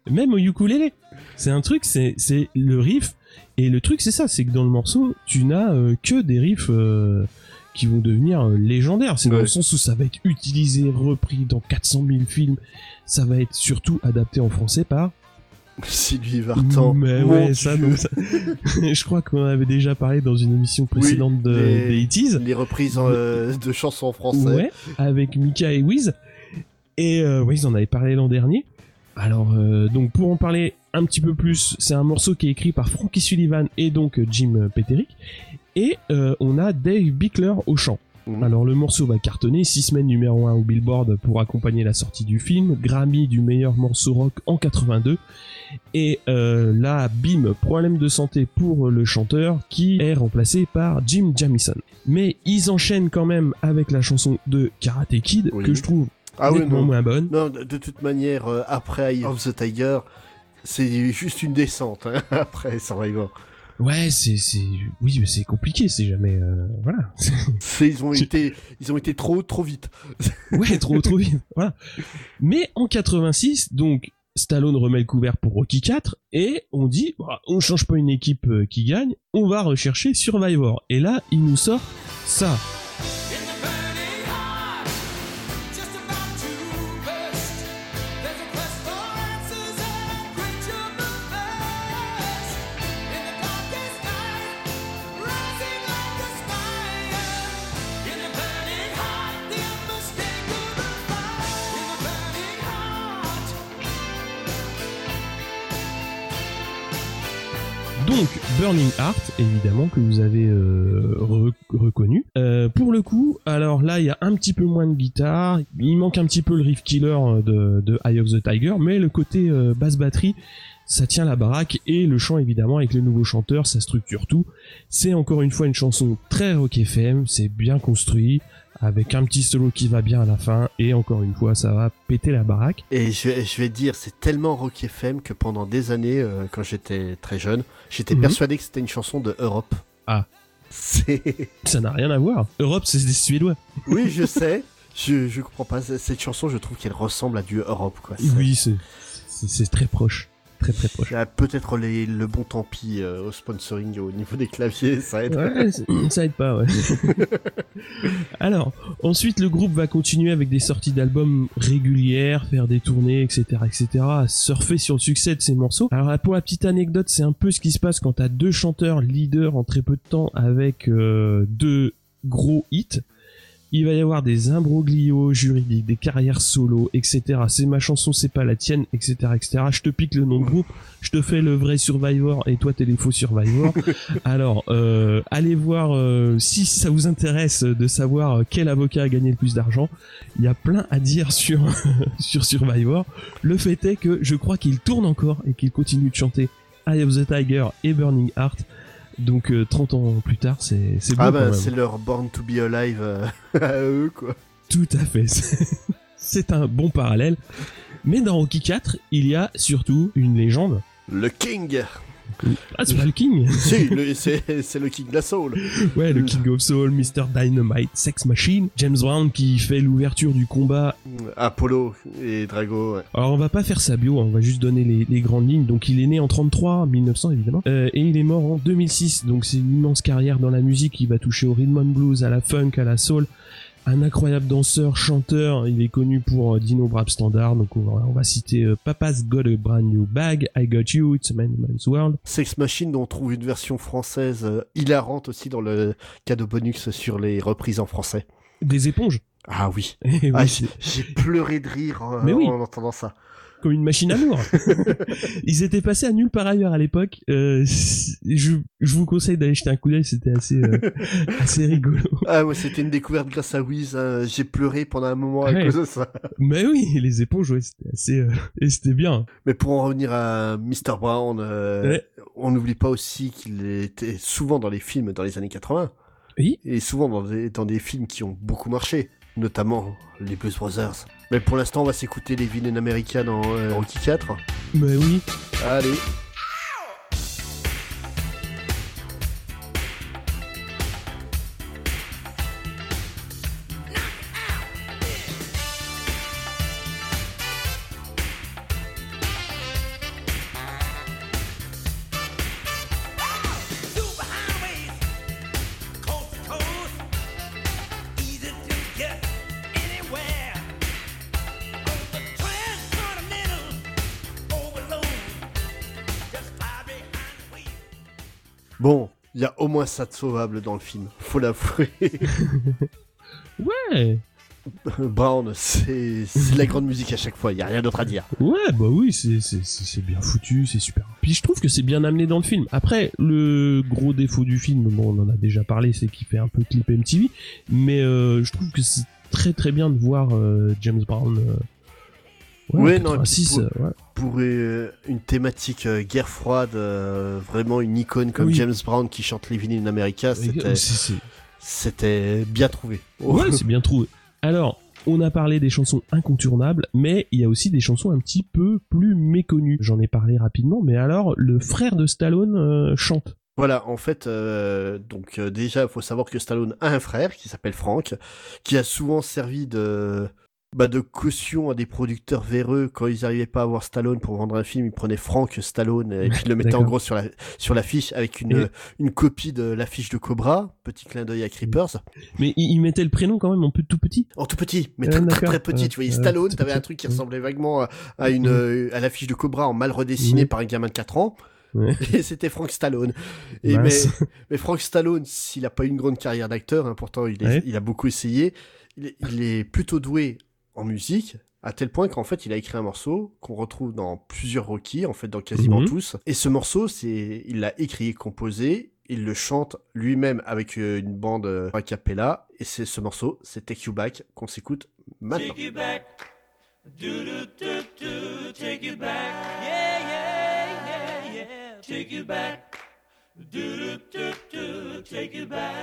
même au ukulélé. C'est un truc, c'est c'est le riff. Et le truc, c'est ça, c'est que dans le morceau, tu n'as euh, que des riffs euh, qui vont devenir euh, légendaires. C'est dans Ouais. le sens où ça va être utilisé, repris dans 400 000 films. Ça va être surtout adapté en français par Sylvie Vartan. Mais mon ouais, ça, Dieu. donc, ça- je crois qu'on avait déjà parlé dans une émission précédente de, les- des 80s. Les reprises euh, de chansons en français. Ouais, avec Mika et Wiz. Et euh, ils en avaient parlé l'an dernier. Alors, euh, donc pour en parler un petit peu plus, c'est un morceau qui est écrit par Frankie Sullivan et donc euh, Jim Peterick. Et on a Dave Bickler au chant. Mhm. Alors le morceau va cartonner, 6 semaines numéro 1 au Billboard pour accompagner la sortie du film, Grammy du meilleur morceau rock en 82. Et euh, là, bim, problème de santé pour le chanteur qui est remplacé par Jim Jamison. Mais ils enchaînent quand même avec la chanson de Karate Kid Oui. que je trouve Ah oui, nettement non. moins bonne. Non, de, de toute manière, euh, après Eye of the Tiger, c'est juste une descente. hein, après Survivor. Ouais, c'est c'est oui, mais c'est compliqué, c'est jamais euh, voilà. C'est- Ils ont été, ils ont été trop, trop vite. ouais, trop trop vite. Voilà. Mais en 86, donc Stallone remet le couvert pour Rocky 4 et on dit bah, on change pas une équipe euh, qui gagne, on va rechercher Survivor. Et là, il nous sort ça. Burning Heart, évidemment que vous avez euh, re- reconnu. Euh, pour le coup, alors là il y a un petit peu moins de guitare, il manque un petit peu le riff killer euh, de, de Eye of the Tiger, mais le côté euh, basse batterie, ça tient la baraque et le chant évidemment avec le nouveau chanteur, ça structure tout. C'est encore une fois une chanson très rock FM, c'est bien construit avec un petit solo qui va bien à la fin et encore une fois ça va péter la baraque. Et je vais, je vais te dire, c'est tellement Rock FM que pendant des années, euh, quand j'étais très jeune, j'étais Mhm. persuadé que c'était une chanson de Europe. Ah. Ça n'a rien à voir. Europe c'est des Suédois. Oui, je sais. Je, je comprends pas. Cette chanson, je trouve qu'elle ressemble à du Europe, quoi. Oui, c'est très proche, très très proche. Peut-être le bon tant pis euh, au sponsoring au niveau des claviers, ça aide. Ouais, ça aide pas, ouais. Alors, ensuite, le groupe va continuer avec des sorties d'albums régulières, faire des tournées, etc., etc., à surfer sur le succès de ces morceaux. Alors, pour la petite anecdote, c'est un peu ce qui se passe quand t'as deux chanteurs leaders en très peu de temps avec euh, deux gros hits. Il va y avoir des imbroglios juridiques, des carrières solo, etc. C'est ma chanson, c'est pas la tienne, etc., etc. Je te pique le nom de groupe, je te fais le vrai Survivor et toi t'es les faux Survivor. Alors, euh, allez voir euh, si ça vous intéresse de savoir quel avocat a gagné le plus d'argent. Il y a plein à dire sur sur Survivor. Le fait est que je crois qu'il tourne encore et qu'il continue de chanter Eye of the Tiger et Burning Heart. Donc euh, 30 ans plus tard, c'est c'est Ah bah, c'est leur Born to be Alive euh, à eux, quoi. Tout à fait. C'est- C'est un bon parallèle. Mais dans Rocky 4, il y a surtout une légende. Le King Ah, c'est pas le King Si, c'est le King de la Soul. Ouais, le King of Soul, Mr. Dynamite, Sex Machine, James Brown qui fait l'ouverture du combat. Apollo et Drago, ouais. Alors on va pas faire sa bio, hein, on va juste donner les, les grandes lignes. Donc il est né en 33, 1900 évidemment, euh, et il est mort en 2006. Donc c'est une immense carrière dans la musique. Il va toucher au rhythm and blues, à la funk, à la soul. Un incroyable danseur, chanteur. Il est connu pour euh, Dino Brab Standard. Donc on va, on va citer euh, Papa's Got a Brand New Bag, I Got You, It's a Man Man's World. Sex Machine, dont on trouve une version française euh, hilarante aussi dans le cadeau bonus sur les reprises en français. Des éponges. Ah oui. Eh oui, Ah, j'ai pleuré de rire Mais oui. en entendant ça. Comme une machine à lourd. Ils étaient passés à nulle part ailleurs à l'époque. Euh, je, je vous conseille d'aller jeter un coup d'œil, c'était assez, euh, assez rigolo. Ah ouais, c'était une découverte grâce à Wiz. hein. J'ai pleuré pendant un moment à cause de ça. Mais oui, les éponges, ouais, c'était assez, euh, et c'était bien. Mais pour en revenir à Mr. Brown, Ouais. on n'oublie pas aussi qu'il était souvent dans les films dans les années 80. Oui. Et souvent dans des, dans des films qui ont beaucoup marché, notamment les Blues Brothers. Mais pour l'instant, on va s'écouter les Villains Americans dans euh, Rocky 4. Mais oui. Allez. Moins ça de sauvable dans le film. Faut l'avouer. Ouais. Brown, c'est de la grande musique à chaque fois. Il y a rien d'autre à dire. Ouais, bah oui, c'est bien foutu, c'est super. Puis je trouve que c'est bien amené dans le film. Après, le gros défaut du film, bon, on en a déjà parlé, c'est qu'il fait un peu clip MTV. Mais euh, je trouve que c'est très très bien de voir euh, James Brown. Euh, Ouais, non, et puis 86, pour- euh, ouais. Pour euh, une thématique euh, guerre froide, euh, vraiment une icône comme Oui. James Brown qui chante vinyles in America, c'était bien trouvé. Ouais, c'est bien trouvé. Alors, on a parlé des chansons incontournables, mais il y a aussi des chansons un petit peu plus méconnues. J'en ai parlé rapidement, mais alors, le frère de Stallone chante. Voilà, en fait, euh, donc euh, déjà, il faut savoir que Stallone a un frère qui s'appelle Frank, qui a souvent servi de bah, de caution à des producteurs véreux quand ils n'arrivaient pas à avoir Stallone pour vendre un film, ils prenaient Frank Stallone et puis ils le mettaient en gros sur la sur l'affiche avec une Et- une copie de l'affiche de Cobra, petit clin d'œil à Creepers. Mais il, il mettait le prénom quand même en tout petit. En tout petit, mais très, très, très petit. Ouais, tu voyais Stallone, t'avais un truc qui ressemblait vaguement à, à une euh, à l'affiche de Cobra en mal redessiné par un gamin de 4 ans. Ouais. Et c'était Frank Stallone. Et mais, mais Frank Stallone, s'il a pas une grande carrière d'acteur, hein, pourtant il, est- Ouais. il a beaucoup essayé, il est, il est plutôt doué en musique, à tel point qu'en fait il a écrit un morceau qu'on retrouve dans plusieurs Rocky, en fait dans quasiment Mhm. tous. Et ce morceau, c'est, il l'a écrit et composé, il le chante lui-même avec euh, une bande euh, a cappella, et c'est ce morceau, c'est Take You Back, qu'on s'écoute maintenant. Take you back. Do do do do. Take you back. Yeah yeah yeah yeah. Take you back. Do do do do. Take you back.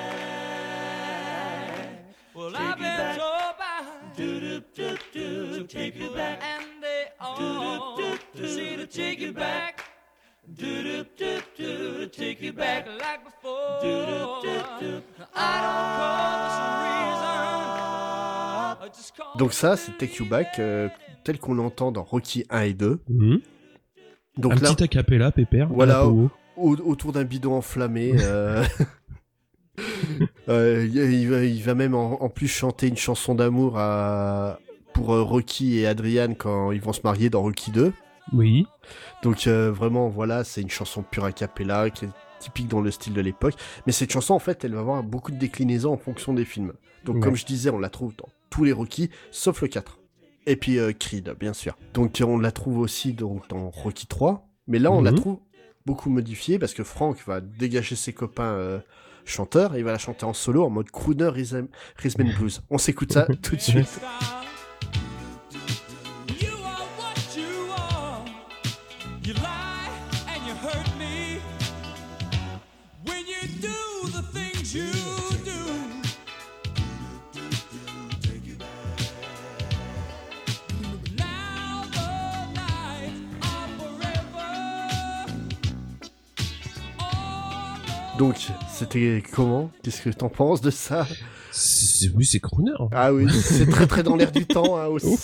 Well, I've been told by do do do do. Take you back. And they all see to take you back. Do do do do. Take you back like before. Do do do do. I don't call this a reason. I just call Donc ça, c'est Take You Back, euh, tel qu'on l'entend dans Rocky 1 et 2. Mhm. Donc un là, petit acapella, pépère. Voilà. au- autour d'un bidon enflammé. euh, euh, il, va, il va même en, en plus chanter une chanson d'amour à, pour euh, Rocky et Adrian quand ils vont se marier dans Rocky 2. Oui. Donc euh, vraiment, voilà, c'est une chanson pure a cappella qui est typique dans le style de l'époque. Mais cette chanson, en fait, elle va avoir beaucoup de déclinaisons en fonction des films. Donc Ouais. comme je disais, on la trouve dans tous les Rocky, sauf le 4. Et puis euh, Creed, bien sûr. Donc on la trouve aussi donc, dans Rocky 3. Mais là, on la Mhm. trouve beaucoup modifiée parce que Frank va dégager ses copains chanteurs et il va la chanter en solo en mode crooner rhythm, rhythm and blues. On s'écoute ça tout de suite. Donc c'était comment? Qu'est-ce que t'en penses de ça? C'est- Oui, c'est crooner. Ah oui, c'est très très dans l'air du temps hein, aussi.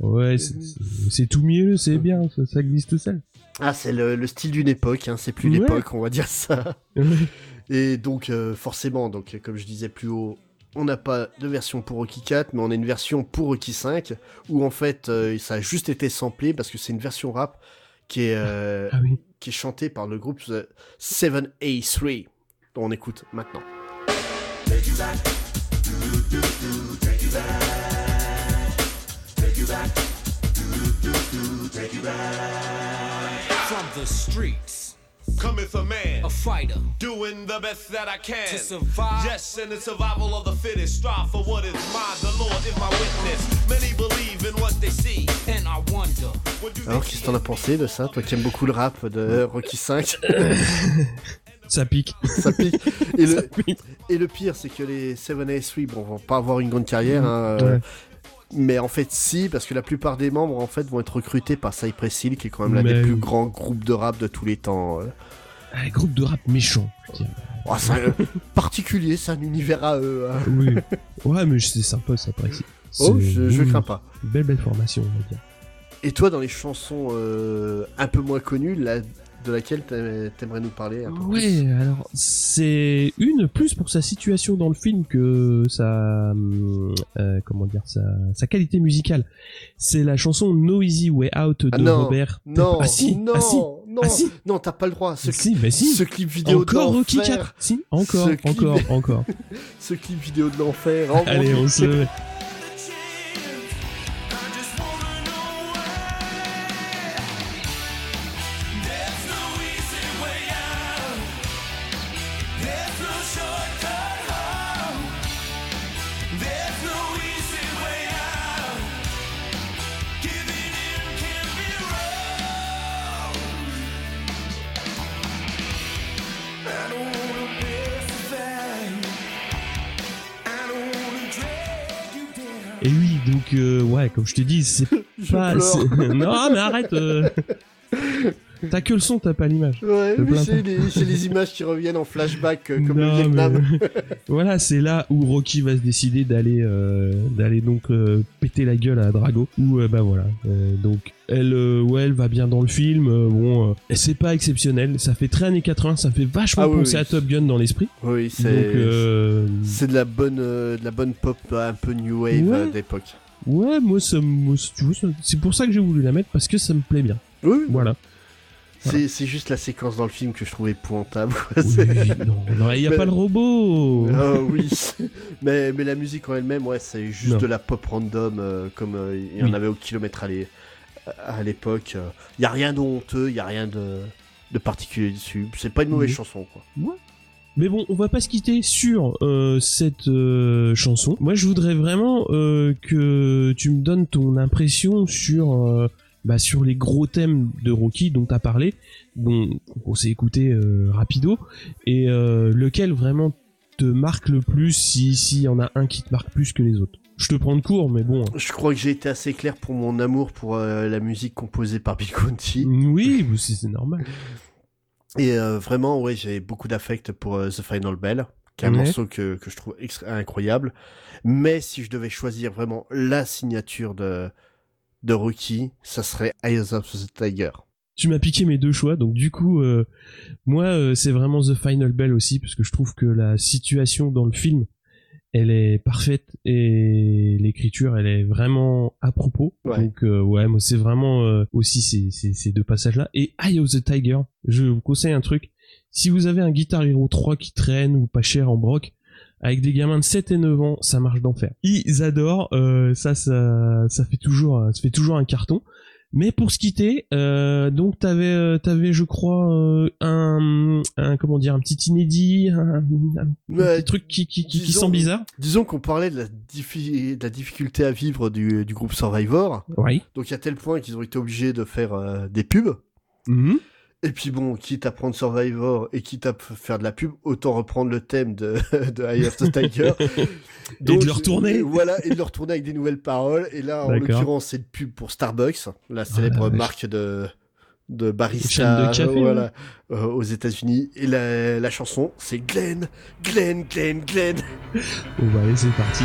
Ouais, c'est- tout mielleux, c'est bien, ça, ça glisse tout seul. Ah, c'est le, le style d'une époque, hein, c'est plus Ouais. l'époque, on va dire ça. Et donc, euh, forcément, donc, comme je disais plus haut, on n'a pas de version pour Rocky 4, mais on a une version pour Rocky 5, où en fait, euh, ça a juste été samplé parce que c'est une version rap qui est, euh, Ah oui. qui est chantée par le groupe euh, 7A3, dont on écoute maintenant. From the streets, Cometh a man, a fighter doing the best that I can. to survive. Yes, in the survival of the fittest, strive for what is mine. The Lord is my witness. Many believe in what they see. And I wonder, What do they Alors, qu'est-ce que t'en as pensé de ça? Toi qui aimes beaucoup le rap de Rocky 5, Ça pique. ça pique. Et Ça le, pique. et le pire, c'est que les 7A3, bon, vont pas avoir une grande carrière, hein, euh, Ouais. Mais en fait, si, parce que la plupart des membres, en fait, vont être recrutés par Cypress Hill, qui est quand même l'un des plus grands groupes de rap de tous les temps. euh. Un groupe de rap méchant. Oh, c'est un- particulier, c'est un univers à eux. hein. Oui. Ouais, mais c'est sympa, ça. Oh, je, crains pas. Belle, belle formation, on va dire. Et toi, dans les chansons euh, un peu moins connues, la- de laquelle t'a- t'aimerais nous parler un peu Ouais, alors c'est une plus pour sa situation dans le film que sa euh, comment dire sa, sa qualité musicale. C'est la chanson No Easy Way Out de Ah non, Robert. Non, ah si, non, ah si, non, ah si. non, t'as pas le droit. Ce, si, mais si. ce clip vidéo encore de Rocky l'enfer, 4. Si, encore, Ce clip- encore, encore. ce clip vidéo de l'enfer. Allez, on se comme je t'ai dit, c'est pas. non, mais arrête. euh. T'as que le son, t'as pas l'image. Ouais, mais c'est les, images qui reviennent en flashback euh, comme Non, le Vietnam. mais- voilà, c'est là où Rocky va se décider d'aller euh, d'aller donc euh, péter la gueule à Drago. Ou bah voilà. Donc elle, ouais, elle va bien dans le film. bon, c'est pas exceptionnel. Ça fait très années 80. Ça fait vachement Ah oui, penser oui. à Top Gun dans l'esprit. Oui, c'est c'est de la bonne de la bonne pop un peu new wave Ouais. d'époque. Ouais, moi, ça, moi, c'est pour ça que j'ai voulu la mettre parce que ça me plaît bien. Oui, Voilà. c'est c'est juste la séquence dans le film que je trouve épouvantable. quoi. Oui, C'est- non, non, il y a Mais- pas le robot. Ah oui, mais, mais la musique en elle-même, ouais, c'est juste Non. de la pop random, euh, comme euh, il y en Oui. avait au kilomètre à l'é- à l'époque. Il y a rien de honteux, il y a rien de, de particulier dessus. C'est pas une mauvaise chanson, quoi. Mais bon, on va pas se quitter sur euh, cette euh, chanson. Moi, je voudrais vraiment euh, que tu me donnes ton impression sur euh, bah, sur les gros thèmes de Rocky dont tu as parlé, dont on s'est écouté euh, rapido, et euh, lequel vraiment te marque le plus si s'il y en a un qui te marque plus que les autres. Je te prends de court, mais bon. Je crois que j'ai été assez clair pour mon amour pour euh, la musique composée par Bill Conti. Oui, c'est normal. Et euh, vraiment, ouais, j'ai beaucoup d'affect pour euh, The Final Bell, qui est un Ouais. morceau que, que je trouve incroyable. Mais si je devais choisir vraiment la signature de, de Rocky, ça serait Eyes of the Tiger. tu m'as piqué mes deux choix, donc du coup, euh, moi, euh, c'est vraiment The Final Bell aussi, parce que je trouve que la situation dans le film, elle est parfaite et l'écriture, elle est vraiment à propos. Ouais. Donc euh, ouais, moi, c'est vraiment euh, aussi ces, ces, ces deux passages-là. Et Eye of the Tiger, je vous conseille un truc. Si vous avez un Guitar Hero 3 qui traîne ou pas cher en broc, avec des gamins de 7 et 9 ans, ça marche d'enfer. Ils adorent, euh, ça, ça, ça fait toujours, ça fait toujours un carton. Mais pour se quitter, euh, donc t'avais, euh, t'avais, je crois, euh, un, un, comment dire, un petit inédit, un, petit truc qui, qui, qui, qui disons- sent bizarre. Disons qu'on parlait de la, diffi- de la difficulté à vivre du, du groupe Survivor. Oui. Donc à tel point qu'ils ont été obligés de faire euh, des pubs. Mhm. Et puis bon, quitte à prendre Survivor et quitte à faire de la pub, autant reprendre le thème de, de Eye of the Tiger. de le retourner. Voilà, et de le retourner avec des nouvelles paroles. Et là, en l'occurrence, c'est une pub pour Starbucks, la célèbre vache. marque de de barista de café, voilà, euh, aux États-Unis. Et la, la chanson, c'est Glenn, Glenn, Glenn, Glenn. Bon bah allez, c'est parti.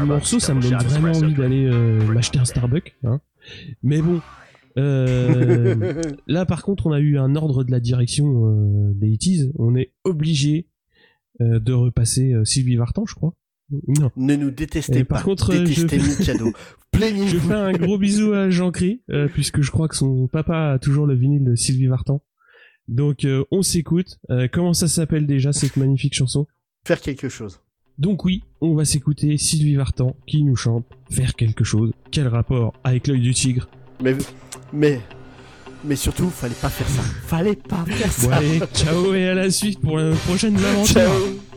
Ce morceau, ça me donne vraiment envie d'aller euh, m'acheter un Starbucks. Hein. Mais bon, euh, là par contre, on a eu un ordre de la direction euh, des Itis. On est obligé euh, de repasser euh, Sylvie Vartan, je crois. Non. Ne nous détestez Et pas. par contre, détestez je-. Je fais un gros bisou à Jean Cri, euh, puisque je crois que son papa a toujours le vinyle de Sylvie Vartan. Donc euh, on s'écoute. Euh, comment ça s'appelle déjà cette magnifique chanson? Faire quelque chose. Donc oui, on va s'écouter Sylvie Vartan qui nous chante Faire quelque chose. Quel rapport avec l'œil du tigre Mais, mais, mais surtout, fallait pas faire ça. Fallait pas faire Bon ça. allez, ciao et à la suite pour les prochaines aventures. Ciao.